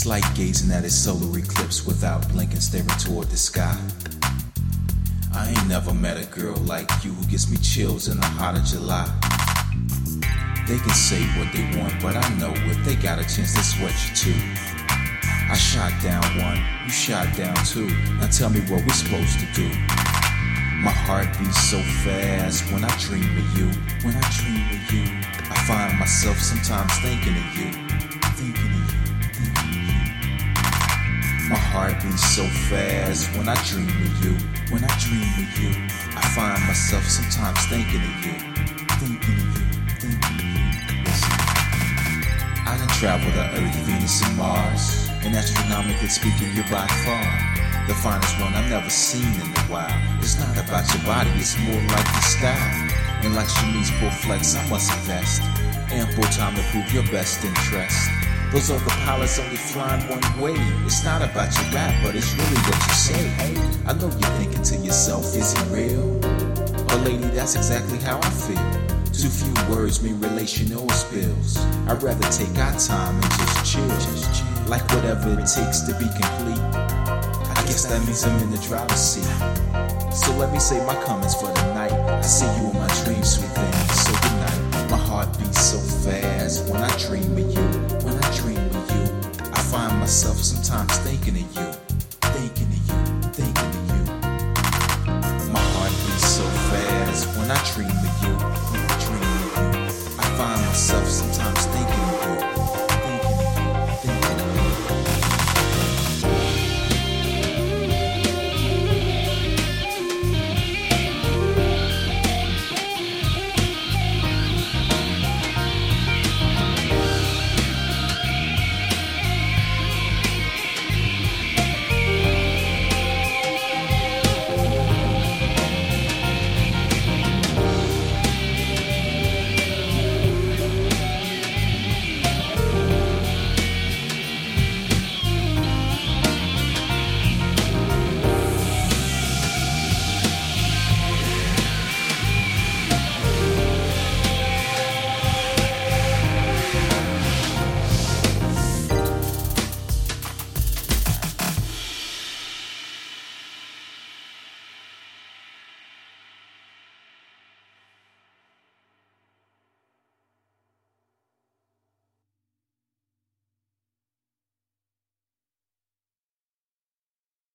It's like gazing at a solar eclipse without blinking, staring toward the sky. I ain't never met a girl like you who gives me chills in the heart of July. They can say what they want, but I know if they got a chance, they sweat you too. I shot down one, you shot down two. Now tell me what we're supposed to do. My heart beats so fast when I dream of you. When I dream of you, I find myself sometimes thinking of you. Thinking of you, heart beats so fast when I dream of you. When I dream of you, I find myself sometimes thinking of you. Thinking of you, thinking of you. Listen. I done traveled the Earth, Venus, and Mars. And astronomically speaking, you're by far the finest one I've never seen in the wild. It's not about your body, it's more like your style. And like Shanice Bull Flex, I must invest ample time to prove your best interest. Those other pilots only flying one way. It's not about your rap, but it's really what you say. I know you're thinking to yourself, is it real? But lady, that's exactly how I feel. Too few words mean relational spills. I'd rather take our time and just chill. Just chill. Like whatever it takes to be complete. I guess that means I'm in the driver's seat. So let me say my comments for the night. I see you was thinking of you, thinking of you, thinking of you. My heart beats so fast when I dream of you, when I dream of you. I find myself.